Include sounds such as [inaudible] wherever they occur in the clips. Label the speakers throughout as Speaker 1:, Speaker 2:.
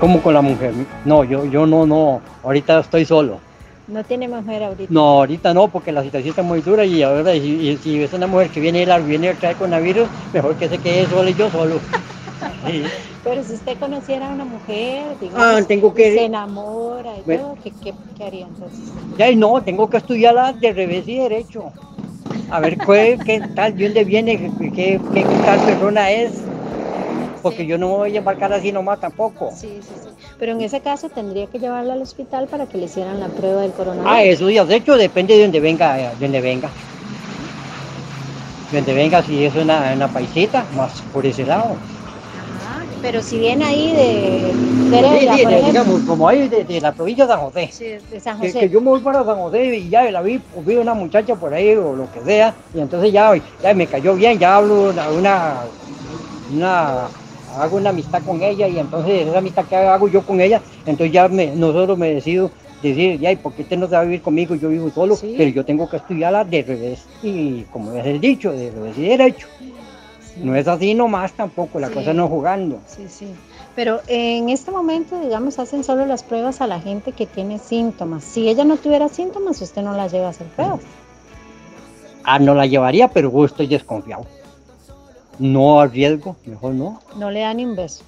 Speaker 1: ¿Cómo con la mujer? No, yo, yo no, no, ahorita estoy solo.
Speaker 2: ¿No tiene mujer ahorita?
Speaker 1: No, ahorita no, porque la situación está muy dura y ahora y, si es una mujer que viene, la, viene a traer coronavirus, mejor que se quede solo y yo solo. [laughs]
Speaker 2: Pero si usted conociera a una mujer,
Speaker 1: ah, tengo que...
Speaker 2: se enamora y todo, ¿qué, qué, haría entonces?
Speaker 1: Ya, no, tengo que estudiarla de revés y derecho. A ver qué, qué tal, de dónde viene, qué, qué tal persona es porque yo no me voy a embarcar así nomás tampoco.
Speaker 2: Sí, sí, sí. Pero en ese caso tendría que llevarla al hospital para que le hicieran la prueba del coronavirus.
Speaker 1: Ah, eso ya, de hecho depende de donde venga, de donde venga. De donde venga, si es una, una paisita, más por ese lado.
Speaker 2: Pero si viene ahí de,
Speaker 1: de, digamos, como ahí de, la provincia de San José.
Speaker 2: Sí, de San José.
Speaker 1: Que, yo me voy para San José y ya la vi, vi una muchacha por ahí o lo que sea, y entonces ya, ya me cayó bien, ya hablo una, una hago una amistad con ella y entonces esa amistad que hago yo con ella, entonces ya me, nosotros me decido decir, ya, ¿y por qué usted no se va a vivir conmigo? Yo vivo solo, pero yo tengo que estudiarla de revés y como es el dicho, de revés y derecho. No es así nomás tampoco, la cosa no jugando.
Speaker 2: Sí, sí. Pero en este momento, digamos, hacen solo las pruebas a la gente que tiene síntomas. Si ella no tuviera síntomas, usted no la lleva a hacer pruebas.
Speaker 1: Ah, no la llevaría, pero yo estoy desconfiado. No arriesgo, mejor no.
Speaker 2: No le dan ni un beso.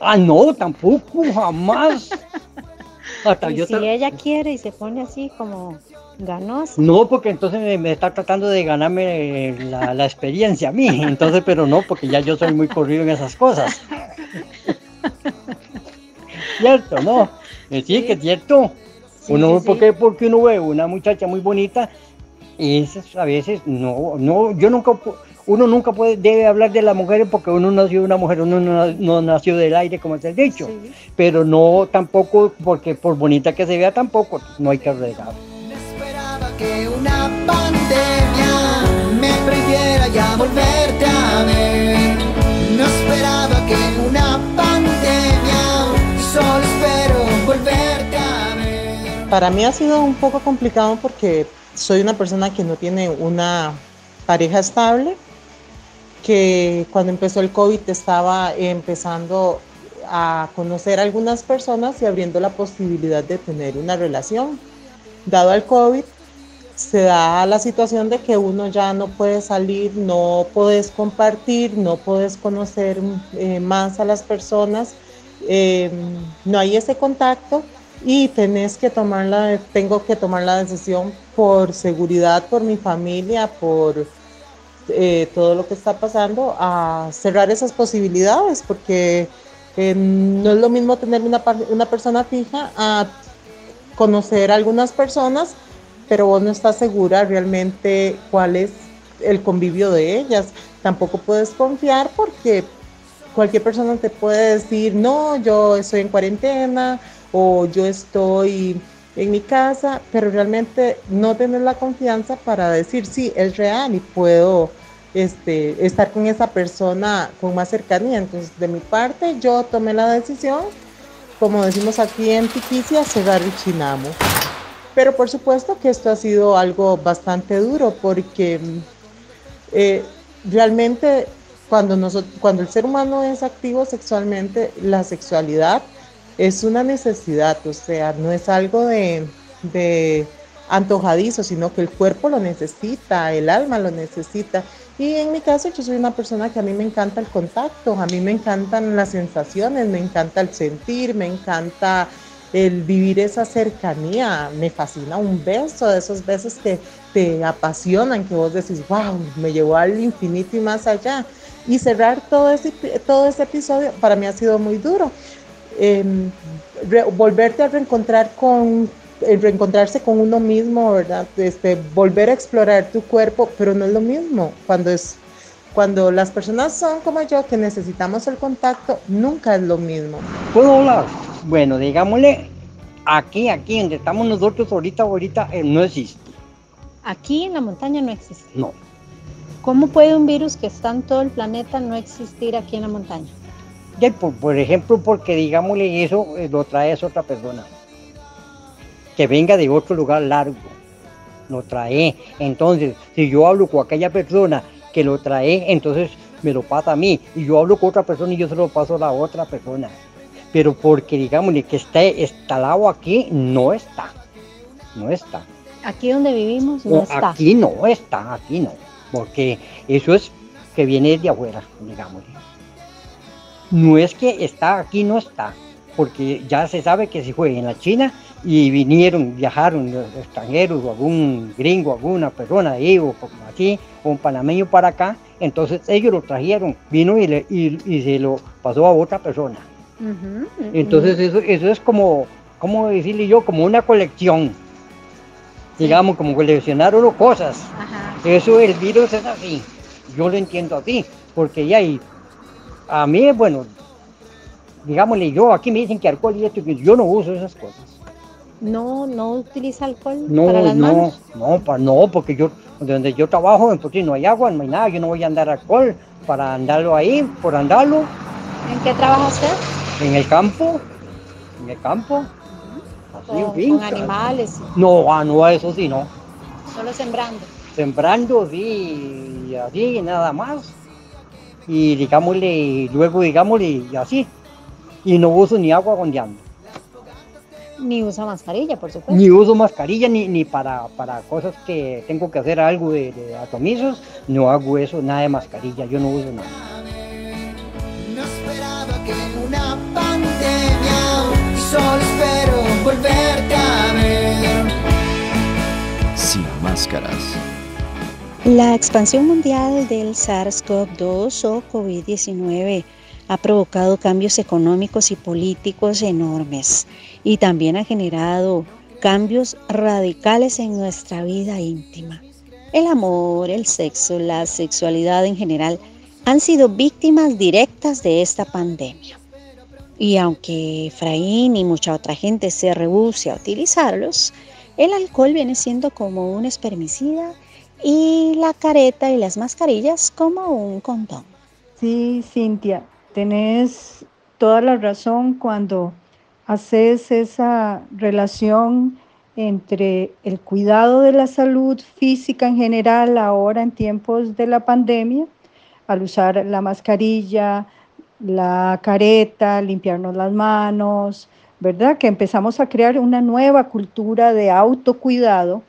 Speaker 1: Ah, no, tampoco, jamás. [laughs]
Speaker 2: y si ella quiere y se pone así como ganosa.
Speaker 1: No, porque entonces me, está tratando de ganarme la, la, experiencia a mí. Entonces, pero no, porque ya yo soy muy corrido en esas cosas. [laughs] cierto, ¿no? Eh, sí, que es cierto. uno, porque, porque uno ve una muchacha muy bonita y a veces no, no, yo nunca uno nunca puede, debe hablar de las mujeres porque uno nació una mujer, uno no, nació del aire, como se ha dicho. Pero no tampoco, porque por bonita que se vea tampoco, no hay que regar.
Speaker 3: No esperaba que una pandemia me prohibiera ya volverte a ver. No esperaba que una pandemia, solo espero volverte a ver.
Speaker 4: Para mí ha sido un poco complicado porque soy una persona que no tiene una pareja estable que cuando empezó el COVID estaba empezando a conocer a algunas personas y abriendo la posibilidad de tener una relación. Dado al COVID, se da la situación de que uno ya no puede salir, no puedes compartir, no puedes conocer eh, más a las personas, em, no hay ese contacto y tenés que tomar la, tengo que tomar la decisión por seguridad, por mi familia, por eh, todo lo que está pasando, a cerrar esas posibilidades, porque eh, no es lo mismo tener una, una persona fija a conocer a algunas personas, pero vos no estás segura realmente cuál es el convivio de ellas. Tampoco puedes confiar porque cualquier persona te puede decir, no, yo estoy en cuarentena o yo estoy en mi casa, pero realmente no tener la confianza para decir, sí, es real y puedo este, estar con esa persona con más cercanía. Entonces, de mi parte, yo tomé la decisión, como decimos aquí en Tiquicia, cerrar el chinamo. Pero por supuesto que esto ha sido algo bastante duro porque eh, realmente cuando, nosotros, cuando el ser humano es activo sexualmente, la sexualidad es una necesidad, o sea, no es algo de, de antojadizo, sino que el cuerpo lo necesita, el alma lo necesita. Y en mi caso yo soy una persona que a mí me encanta el contacto, a mí me encantan las sensaciones, me encanta el sentir, me encanta el vivir esa cercanía, me fascina un beso, de esos besos que te apasionan, que vos decís, wow, me llevó al infinito y más allá. Y cerrar todo ese, todo ese episodio para mí ha sido muy duro. Em, volverte a reencontrar con el reencontrarse con uno mismo, ¿verdad? Este, volver a explorar tu cuerpo, pero no es lo mismo. Cuando, es, cuando las personas son como yo, que necesitamos el contacto, nunca es lo mismo.
Speaker 1: ¿Puedo hablar? Bueno, digámosle, aquí, aquí donde estamos nosotros ahorita, ahorita, eh, no existe.
Speaker 2: Aquí en la montaña no existe.
Speaker 1: No.
Speaker 2: ¿Cómo puede un virus que está en todo el planeta no existir aquí en la montaña?
Speaker 1: por, por ejemplo, porque digámosle eso eh, lo trae es otra persona que venga de otro lugar largo, lo trae. Entonces, si yo hablo con aquella persona que lo trae, entonces me lo pasa a mí. Y yo hablo con otra persona y yo se lo paso a la otra persona. pero porque digamos que esté instalado aquí, no está, no está.
Speaker 2: Aquí donde vivimos no está.
Speaker 1: Aquí no está, aquí no, porque eso es que viene de afuera, digamos. No es que está aquí, no está, porque ya se sabe que se fue en la China y vinieron, viajaron extranjeros o algún gringo, alguna persona ahí o así, o un panameño para acá, entonces ellos lo trajeron, vino y, y, se lo pasó a otra persona. entonces eso, eso es como, ¿cómo decirle yo? Como una colección, digamos, como coleccionar uno cosas. Eso, el virus es así, yo lo entiendo así, porque ya hay, a mí, bueno, digámosle yo, aquí me dicen que alcohol y esto, yo no uso esas cosas.
Speaker 2: No, no utiliza alcohol
Speaker 1: no,
Speaker 2: para las
Speaker 1: no,
Speaker 2: manos.
Speaker 1: No, no, porque yo, donde yo trabajo, en Potrín no hay agua, no hay nada, yo no voy a andar alcohol para andarlo ahí, por andarlo.
Speaker 2: ¿En qué trabaja usted?
Speaker 1: En el campo, en el campo.
Speaker 2: Así, con, con animales.
Speaker 1: No, ah, no, eso sí, no.
Speaker 2: Solo sembrando.
Speaker 1: Sembrando, sí, y así, nada más. Y digámosle, luego digámosle, y así. Y no uso ni agua donde ando.
Speaker 2: Ni usa mascarilla, por supuesto.
Speaker 1: Ni uso mascarilla, ni, ni para, para cosas que tengo que hacer algo de, de atomizos, no hago eso, nada de mascarilla, yo no uso nada.
Speaker 3: No esperaba que en una pandemia, solo espero volverte a ver.
Speaker 5: Sin máscaras.
Speaker 2: La expansión mundial del SARS-CoV-2 o COVID-19 ha provocado cambios económicos y políticos enormes y también ha generado cambios radicales en nuestra vida íntima. El amor, el sexo, la sexualidad en general han sido víctimas directas de esta pandemia. Y aunque Efraín y mucha otra gente se rehúse a utilizarlos, el alcohol viene siendo como un espermicida y la careta y las mascarillas como un condón.
Speaker 6: Sí, Cintia, tenés toda la razón cuando haces esa relación entre el cuidado de la salud física en general ahora en tiempos de la pandemia, al usar la mascarilla, la careta, limpiarnos las manos, ¿verdad? Que empezamos a crear una nueva cultura de autocuidado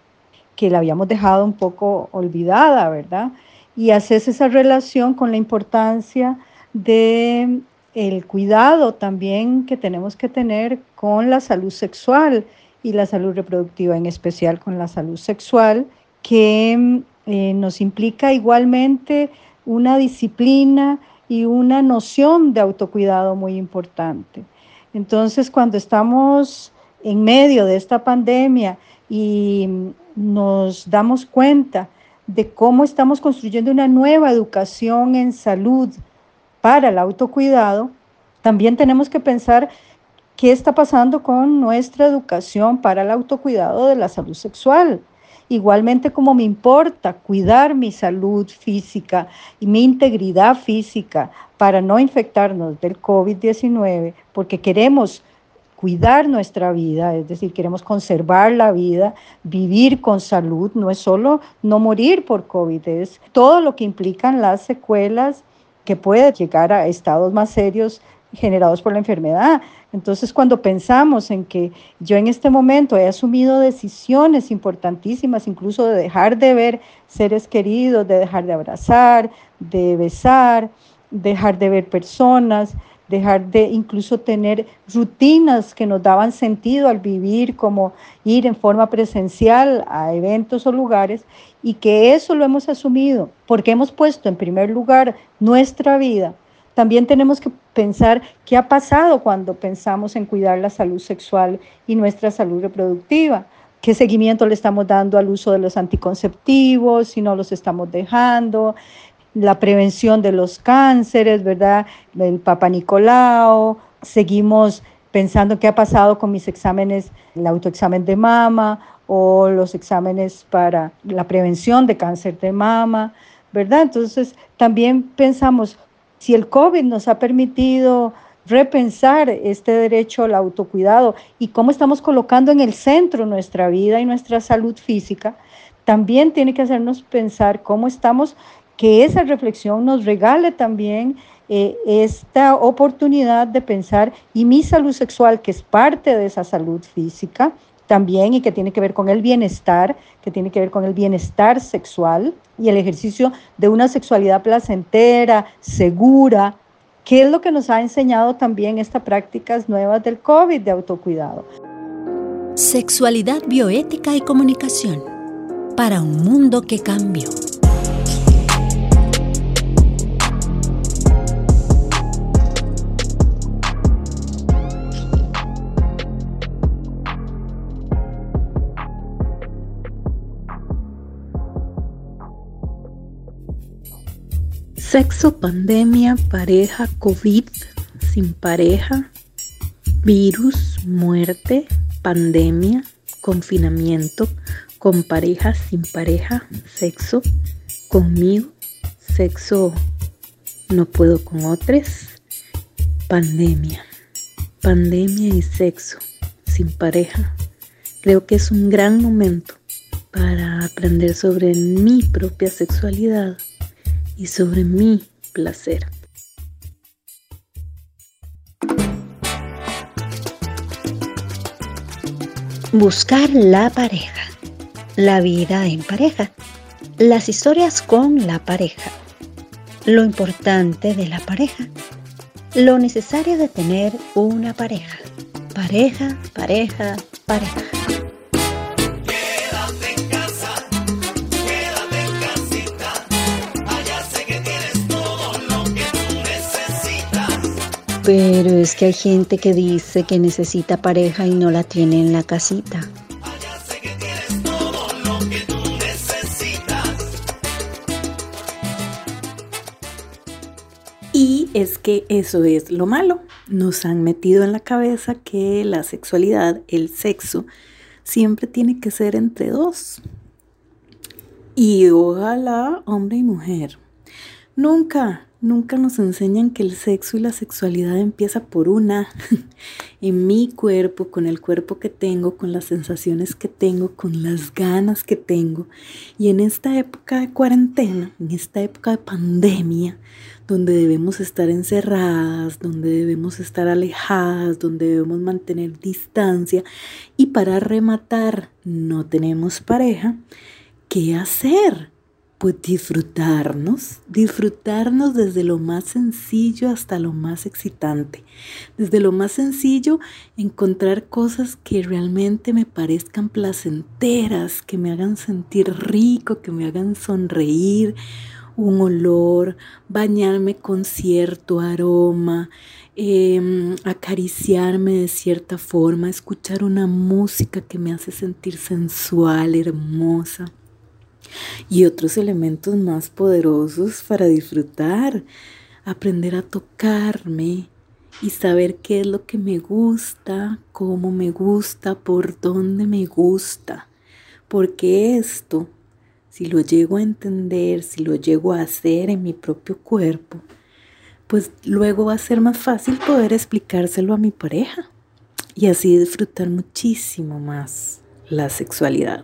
Speaker 6: que la habíamos dejado un poco olvidada, ¿verdad? Y haces esa relación con la importancia de el cuidado también que tenemos que tener con la salud sexual y la salud reproductiva, en especial con la salud sexual, que eh, nos implica igualmente una disciplina y una noción de autocuidado muy importante. Entonces, cuando estamos en medio de esta pandemia y nos damos cuenta de cómo estamos construyendo una nueva educación en salud, para el autocuidado, también tenemos que pensar qué está pasando con nuestra educación para el autocuidado de la salud sexual. Igualmente como me importa cuidar mi salud física y mi integridad física para no infectarnos del COVID-19, porque queremos cuidar nuestra vida, es decir, queremos conservar la vida, vivir con salud, no es solo no morir por COVID, es todo lo que implican las secuelas que puede llegar a estados más serios generados por la enfermedad. Entonces, cuando pensamos en que yo en este momento he asumido decisiones importantísimas, incluso de dejar de ver seres queridos, de dejar de abrazar, de besar, dejar de ver personas, dejar de incluso tener rutinas que nos daban sentido al vivir, como ir en forma presencial a eventos o lugares, y que eso lo hemos asumido porque hemos puesto en primer lugar nuestra vida. También tenemos que pensar qué ha pasado cuando pensamos en cuidar la salud sexual y nuestra salud reproductiva. ¿Qué seguimiento le estamos dando al uso de los anticonceptivos? Si no los estamos dejando la prevención de los cánceres, ¿verdad? El Papa Nicolau, seguimos pensando qué ha pasado con mis exámenes, el autoexamen de mama o los exámenes para la prevención de cáncer de mama, ¿verdad? Entonces, también pensamos, si el COVID nos ha permitido repensar este derecho al autocuidado y cómo estamos colocando en el centro nuestra vida y nuestra salud física, también tiene que hacernos pensar cómo estamos que esa reflexión nos regale también eh, esta oportunidad de pensar y mi salud sexual, que es parte de esa salud física también y que tiene que ver con el bienestar, que tiene que ver con el bienestar sexual y el ejercicio de una sexualidad placentera, segura, que es lo que nos ha enseñado también estas prácticas nuevas del COVID de autocuidado.
Speaker 2: Sexualidad bioética y comunicación para un mundo que cambió.
Speaker 7: Sexo, pandemia, pareja, COVID, sin pareja, virus, muerte, pandemia, confinamiento, con pareja, sin pareja, sexo, conmigo, sexo, no puedo con otros, pandemia, pandemia y sexo, sin pareja. Creo que es un gran momento para aprender sobre mi propia sexualidad y sobre mi placer.
Speaker 2: Buscar la pareja, la vida en pareja, las historias con la pareja, lo importante de la pareja, lo necesario de tener una pareja, pareja, pareja, pareja. Pero es que hay gente que dice que necesita pareja y no la tiene en la casita.
Speaker 7: Y es que eso es lo malo. Nos han metido en la cabeza que la sexualidad, el sexo, siempre tiene que ser entre dos. Y ojalá hombre y mujer. Nunca, Nunca nos enseñan que el sexo y la sexualidad empieza por una, [laughs] en mi cuerpo, con el cuerpo que tengo, con las sensaciones que tengo, con las ganas que tengo. Y en esta época de cuarentena, en esta época de pandemia, donde debemos estar encerradas, donde debemos estar alejadas, donde debemos mantener distancia y para rematar no tenemos pareja, ¿qué hacer? Pues disfrutarnos, disfrutarnos desde lo más sencillo hasta lo más excitante. Desde lo más sencillo, encontrar cosas que realmente me parezcan placenteras, que me hagan sentir rico, que me hagan sonreír, un olor, bañarme con cierto aroma, em, acariciarme de cierta forma, escuchar una música que me hace sentir sensual, hermosa y otros elementos más poderosos para disfrutar, aprender a tocarme y saber qué es lo que me gusta, cómo me gusta, por dónde me gusta. Porque esto, si lo llego a entender, si lo llego a hacer en mi propio cuerpo, pues luego va a ser más fácil poder explicárselo a mi pareja y así disfrutar muchísimo más la sexualidad.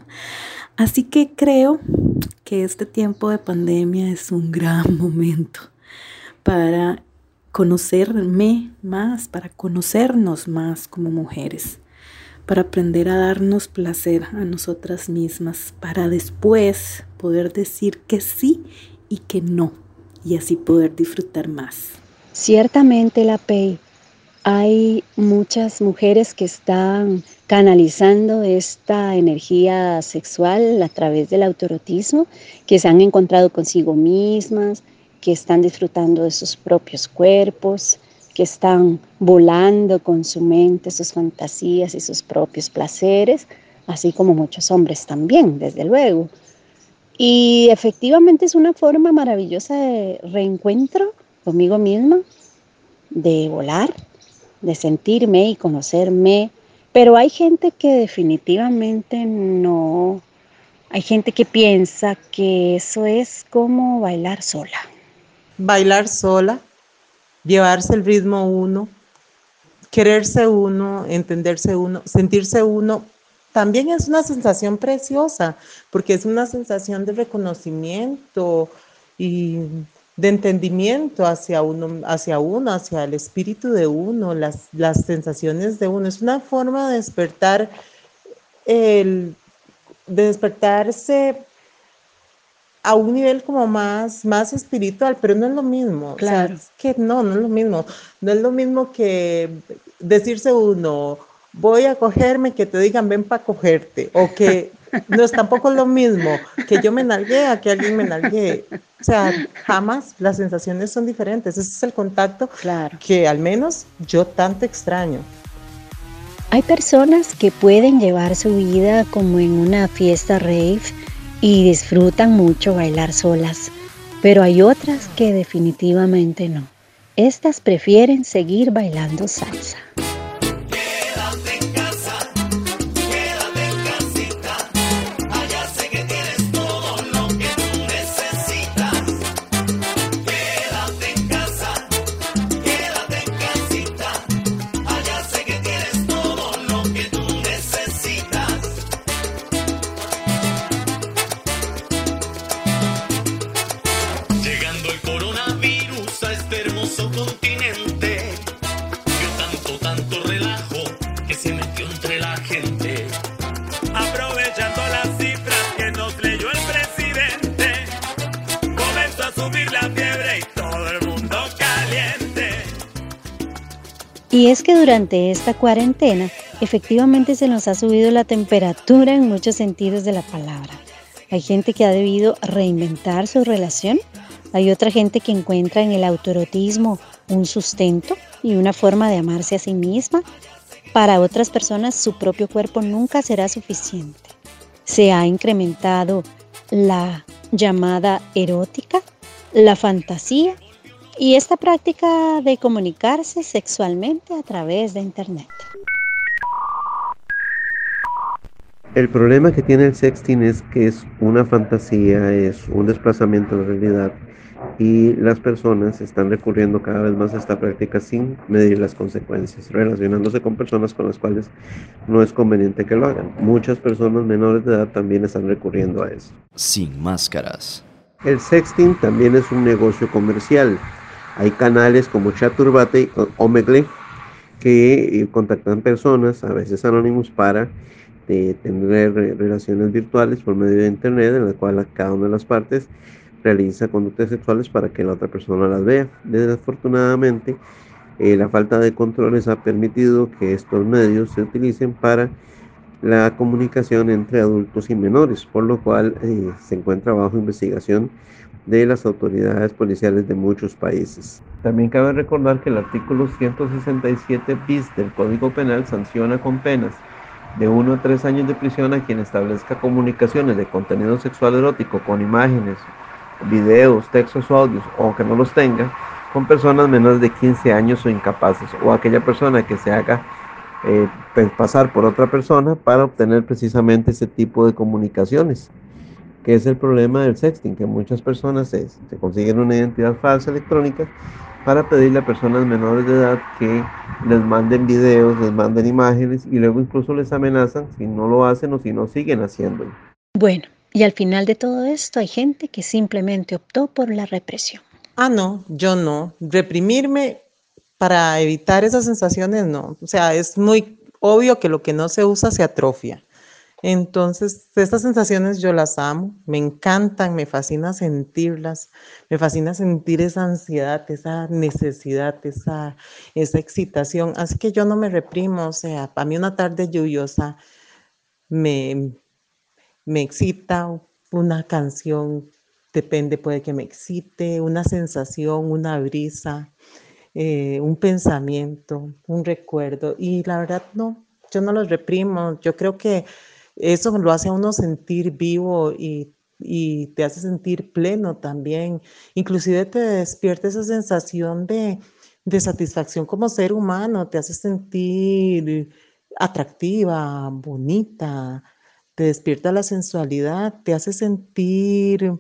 Speaker 7: Así que creo que este tiempo de pandemia es un gran [laughs] momento para conocerme más, para conocernos más como mujeres, para aprender a darnos placer a nosotras mismas, para después poder decir que sí y que no, y así poder disfrutar más.
Speaker 2: Ciertamente la PEI hay muchas mujeres que están canalizando esta energía sexual a través del autorotismo, que se han encontrado consigo mismas, que están disfrutando de sus propios cuerpos, que están volando con su mente, sus fantasías y sus propios placeres, así como muchos hombres también, desde luego. Y efectivamente es una forma maravillosa de reencuentro conmigo misma, de volar, de sentirme y conocerme, pero hay gente que definitivamente no, hay gente que piensa que eso es como bailar sola.
Speaker 4: Bailar sola, llevarse el ritmo uno, quererse uno, entenderse uno, sentirse uno, también es una sensación preciosa, porque es una sensación de reconocimiento y de entendimiento hacia uno, hacia uno, hacia el espíritu de uno, las, las sensaciones de uno. Es una forma de despertar, el, de despertarse a un nivel como más, más espiritual, pero no es lo mismo.
Speaker 2: Claro.
Speaker 4: es que no, no es lo mismo. No es lo mismo que decirse uno, voy a cogerme, que te digan ven para cogerte, o que no es tampoco lo mismo que yo me nalgué a que alguien me nalgué. O sea, jamás las sensaciones son diferentes. Ese es el contacto
Speaker 2: Claro.
Speaker 4: que al menos yo tanto extraño.
Speaker 2: Hay personas que pueden llevar su vida como en una fiesta rave y disfrutan mucho bailar solas, pero hay otras que definitivamente no. Estas prefieren seguir bailando salsa.
Speaker 8: Y
Speaker 2: es que durante esta cuarentena efectivamente se nos ha subido la temperatura en muchos sentidos de la palabra. Hay gente que ha debido reinventar su relación, hay otra gente que encuentra en el autorotismo un sustento y una forma de amarse a sí misma. Para otras personas su propio cuerpo nunca será suficiente. Se ha incrementado la llamada erótica, la fantasía y esta práctica de comunicarse sexualmente a través de Internet.
Speaker 9: El problema que tiene el sexting es que es una fantasía, es un desplazamiento de la realidad y las personas están recurriendo cada vez más a esta práctica sin medir las consecuencias, relacionándose con personas con las cuales no es conveniente que lo hagan. Muchas personas menores de edad también están recurriendo a eso.
Speaker 5: Sin máscaras.
Speaker 9: El sexting también es un negocio comercial. Hay canales como Chaturbate y Omegle que eh, contactan personas, a veces anónimos, para eh, tener re- relaciones virtuales por medio de internet, en la cual cada una de las partes realiza conductas sexuales para que la otra persona las vea. Desafortunadamente, eh, la falta de controles ha permitido que estos medios se utilicen para la comunicación entre adultos y menores, por lo cual se encuentra bajo investigación de las autoridades policiales de muchos países. También cabe recordar que el artículo 167 bis del Código Penal sanciona con penas de 1 a 3 años de prisión a quien establezca comunicaciones de contenido sexual erótico con imágenes, videos, textos o audios, o que no los tenga, con personas menores de 15 años o incapaces, o aquella persona que se haga eh, pues, pasar por otra persona para obtener precisamente ese tipo de comunicaciones, que es el problema del sexting, que muchas personas se, se consiguen una identidad falsa electrónica para pedirle a personas menores de edad que les manden videos, les manden imágenes y luego incluso les amenazan si no lo hacen o si no siguen haciéndolo.
Speaker 2: Bueno, y al final de todo esto hay gente que simplemente optó por la represión.
Speaker 4: Ah, no, yo no. Reprimirme para evitar esas sensaciones, no. O sea, es muy obvio que lo que no se usa se atrofia. Entonces, estas sensaciones yo las amo, me encantan, me fascina sentirlas, me fascina sentir esa ansiedad, esa necesidad, esa, esa excitación. Así que yo no me reprimo, o sea, para mí una tarde lluviosa me, me excita una canción, depende, puede que me excite, una sensación, una brisa, eh, un pensamiento, un recuerdo. Y la verdad no, yo no los reprimo, yo creo que eso lo hace a uno sentir vivo y, y te hace sentir pleno también. Inclusive te despierta esa sensación de, de satisfacción como ser humano, te hace sentir atractiva, bonita, te despierta la sensualidad, te hace sentir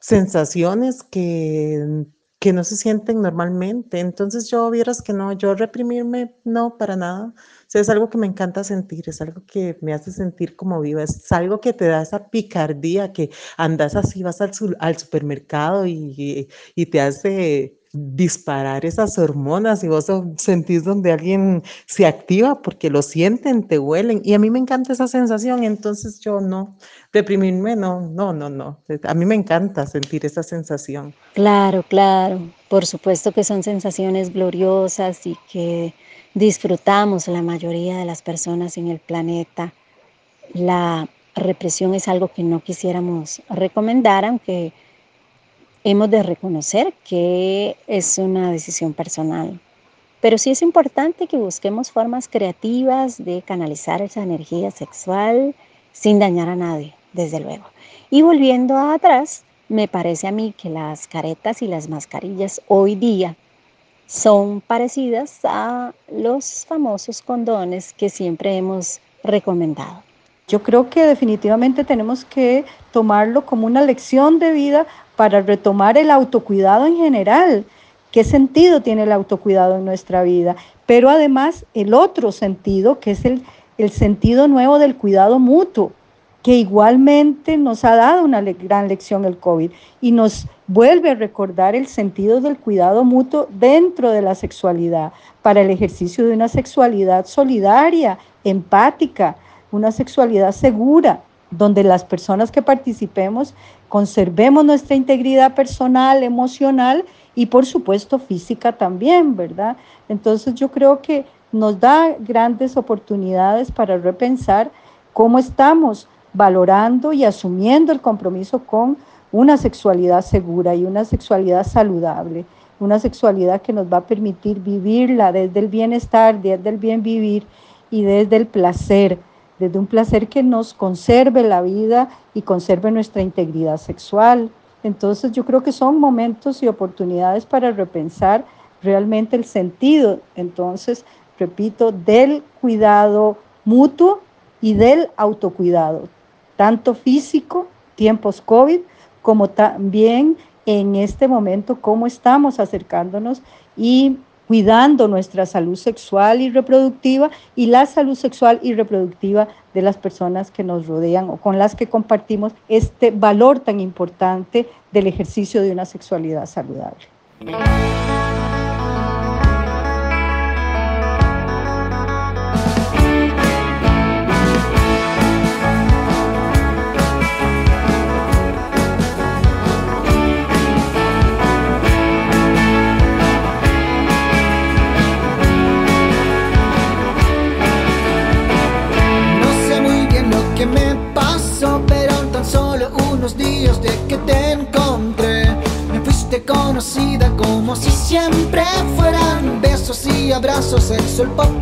Speaker 4: sensaciones que que no se sienten normalmente. Entonces yo vieras que no, yo reprimirme, no, para nada. Es algo que me encanta sentir, es algo que me hace sentir como viva, es algo que te da esa picardía, que andas así, vas al, al supermercado y, y te hace disparar esas hormonas y vos sentís donde alguien se activa porque lo sienten, te huelen. Y a mí me encanta esa sensación, entonces yo no, deprimirme, no, no, no, no. A mí me encanta sentir esa sensación.
Speaker 2: Claro, claro. Por supuesto que son sensaciones gloriosas y que disfrutamos la mayoría de las personas en el planeta. La represión es algo que no quisiéramos recomendar, aunque hemos de reconocer que es una decisión personal. Pero sí es importante que busquemos formas creativas de canalizar esa energía sexual sin dañar a nadie, desde luego. Y volviendo atrás, me parece a mí que las caretas y las mascarillas hoy día son parecidas a los famosos condones que siempre hemos recomendado.
Speaker 6: Yo creo que definitivamente tenemos que tomarlo como una lección de vida para retomar el autocuidado en general. ¿Qué sentido tiene el autocuidado en nuestra vida? Pero además el otro sentido, que es el, el sentido nuevo del cuidado mutuo, que igualmente nos ha dado una gran lección el COVID y nos vuelve a recordar el sentido del cuidado mutuo dentro de la sexualidad, para el ejercicio de una sexualidad solidaria, empática, una sexualidad segura, donde las personas que participemos conservemos nuestra integridad personal, emocional y por supuesto física también, ¿verdad? Entonces yo creo que nos da grandes oportunidades para repensar cómo estamos valorando y asumiendo el compromiso con una sexualidad segura y una sexualidad saludable, una sexualidad que nos va a permitir vivirla desde el bienestar, desde el bien vivir y desde el placer desde un placer que nos conserve la vida y conserve nuestra integridad sexual. Entonces yo creo que son momentos y oportunidades para repensar realmente el sentido, entonces, repito, del cuidado mutuo y del autocuidado, tanto físico, tiempos COVID, como también en este momento, cómo estamos acercándonos y cuidando nuestra salud sexual y reproductiva y la salud sexual y reproductiva de las personas que nos rodean o con las que compartimos este valor tan importante del ejercicio de una sexualidad saludable.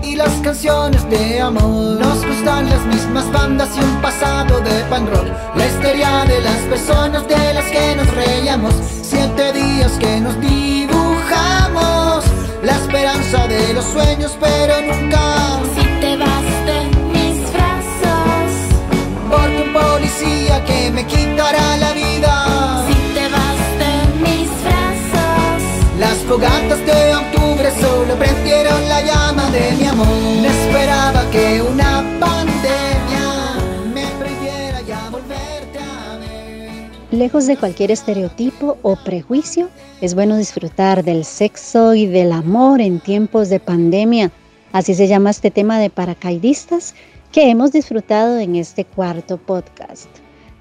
Speaker 3: Y las canciones de amor. Nos gustan las mismas bandas y un pasado de pan rock, la historia de las personas de las que nos reíamos, siete días que nos dibujamos, la esperanza de los sueños, pero nunca. Amor. No esperaba que una pandemia me prohibiera ya volverte a ver.
Speaker 2: Lejos de cualquier estereotipo o prejuicio, es bueno disfrutar del sexo y del amor en tiempos de pandemia. Así se llama este tema de paracaidistas que hemos disfrutado en este cuarto podcast.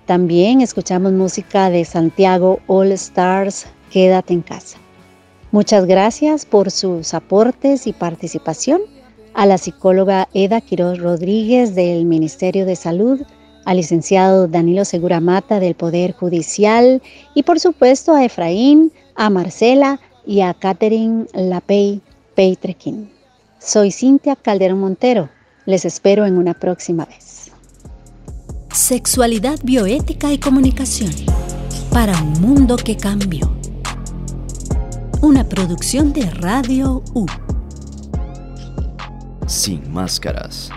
Speaker 2: También escuchamos música de Santiago All Stars, Quédate en casa. Muchas gracias por sus aportes y participación a la psicóloga Eda Quiroz Rodríguez del Ministerio de Salud, al licenciado Danilo Segura Mata del Poder Judicial y por supuesto a Efraín, a Marcela y a Catherine Lapey Peitrequín. Soy Cintia Calderón Montero. Les espero en una próxima vez.
Speaker 10: Sexualidad, bioética y comunicación para un mundo que cambió una producción de Radio U.
Speaker 5: Sin máscaras.